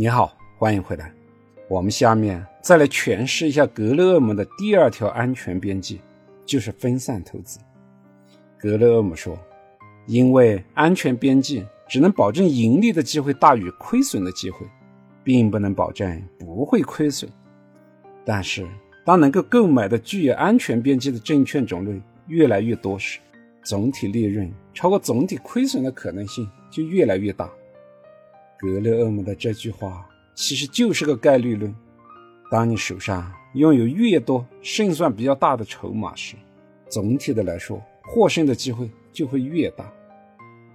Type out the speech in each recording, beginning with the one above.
你好，欢迎回来。我们下面再来诠释一下格雷厄姆的第二条安全边际，就是分散投资。格雷厄姆说：“因为安全边际只能保证盈利的机会大于亏损的机会，并不能保证不会亏损。但是，当能够购买的具有安全边际的证券种类越来越多时，总体利润超过总体亏损的可能性就越来越大。”格雷厄姆的这句话其实就是个概率论。当你手上拥有越多胜算比较大的筹码时，总体的来说，获胜的机会就会越大。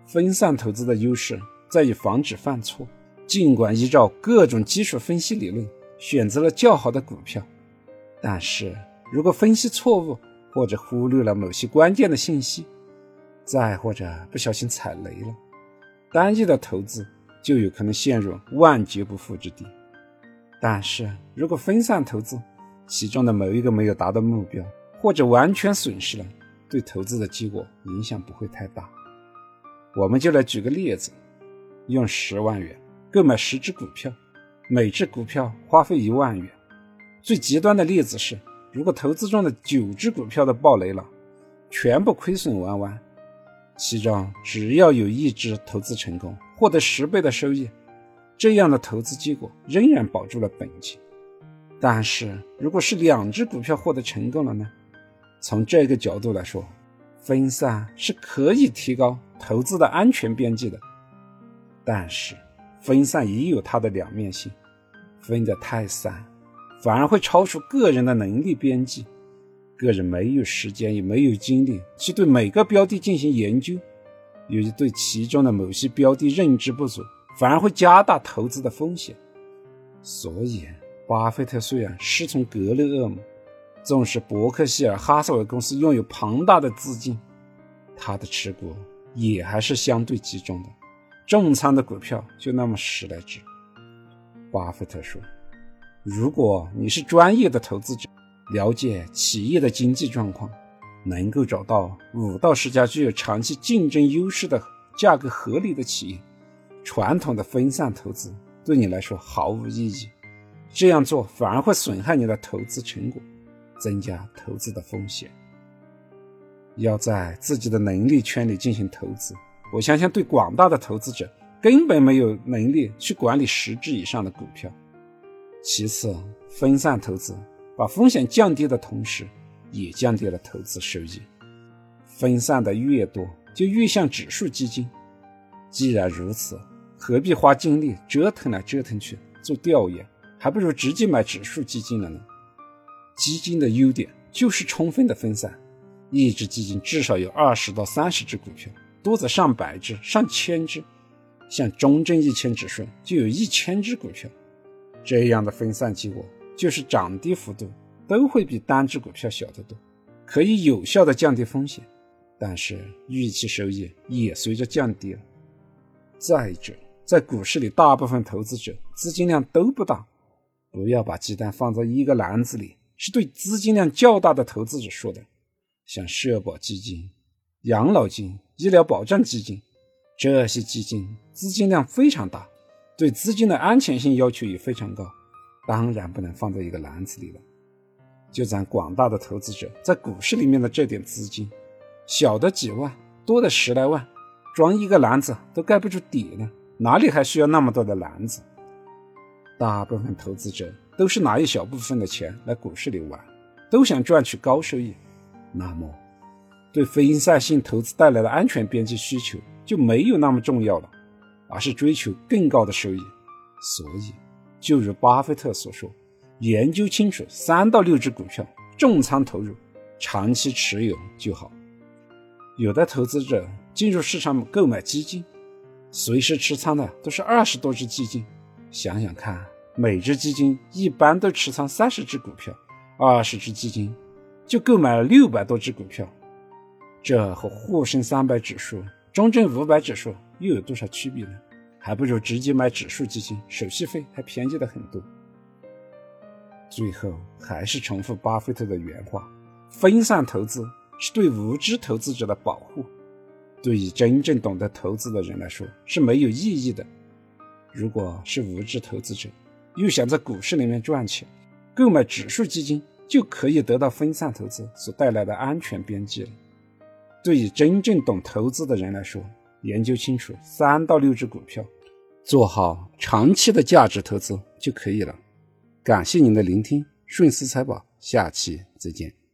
分散投资的优势在于防止犯错。尽管依照各种基础分析理论选择了较好的股票，但是如果分析错误或者忽略了某些关键的信息，再或者不小心踩雷了，单一的投资。就有可能陷入万劫不复之地。但是如果分散投资，其中的某一个没有达到目标，或者完全损失了，对投资的结果影响不会太大。我们就来举个例子：用十万元购买十只股票，每只股票花费一万元。最极端的例子是，如果投资中的九只股票都爆雷了，全部亏损完完，其中只要有一只投资成功。获得十倍的收益，这样的投资结果仍然保住了本金。但是，如果是两只股票获得成功了呢？从这个角度来说，分散是可以提高投资的安全边际的。但是，分散也有它的两面性，分得太散，反而会超出个人的能力边际，个人没有时间也没有精力去对每个标的进行研究。由于对其中的某些标的认知不足，反而会加大投资的风险。所以，巴菲特虽然师从格雷厄姆，纵使伯克希尔哈撒韦公司拥有庞大的资金，他的持股也还是相对集中的，重仓的股票就那么十来只。巴菲特说：“如果你是专业的投资者，了解企业的经济状况。”能够找到五到十家具有长期竞争优势的价格合理的企业，传统的分散投资对你来说毫无意义。这样做反而会损害你的投资成果，增加投资的风险。要在自己的能力圈里进行投资，我相信对广大的投资者根本没有能力去管理十只以上的股票。其次，分散投资把风险降低的同时。也降低了投资收益。分散的越多，就越像指数基金。既然如此，何必花精力折腾来折腾去做调研？还不如直接买指数基金了呢。基金的优点就是充分的分散，一只基金至少有二十到三十只股票，多则上百只、上千只。像中证一千指数就有一千只股票。这样的分散结果就是涨跌幅度。都会比单只股票小得多，可以有效的降低风险，但是预期收益也随着降低了。再者，在股市里，大部分投资者资金量都不大，不要把鸡蛋放在一个篮子里，是对资金量较大的投资者说的。像社保基金、养老金、医疗保障基金这些基金资金量非常大，对资金的安全性要求也非常高，当然不能放在一个篮子里了。就咱广大的投资者在股市里面的这点资金，小的几万，多的十来万，装一个篮子都盖不住底呢，哪里还需要那么多的篮子？大部分投资者都是拿一小部分的钱来股市里玩，都想赚取高收益，那么对非分散性投资带来的安全边际需求就没有那么重要了，而是追求更高的收益。所以，就如巴菲特所说。研究清楚三到六只股票，重仓投入，长期持有就好。有的投资者进入市场购买基金，随时持仓的都是二十多只基金。想想看，每只基金一般都持仓三十只股票，二十只基金就购买了六百多只股票。这和沪深三百指数、中证五百指数又有多少区别呢？还不如直接买指数基金，手续费还便宜的很多。最后还是重复巴菲特的原话：分散投资是对无知投资者的保护，对于真正懂得投资的人来说是没有意义的。如果是无知投资者，又想在股市里面赚钱，购买指数基金就可以得到分散投资所带来的安全边际了。对于真正懂投资的人来说，研究清楚三到六只股票，做好长期的价值投资就可以了。感谢您的聆听，顺思财宝，下期再见。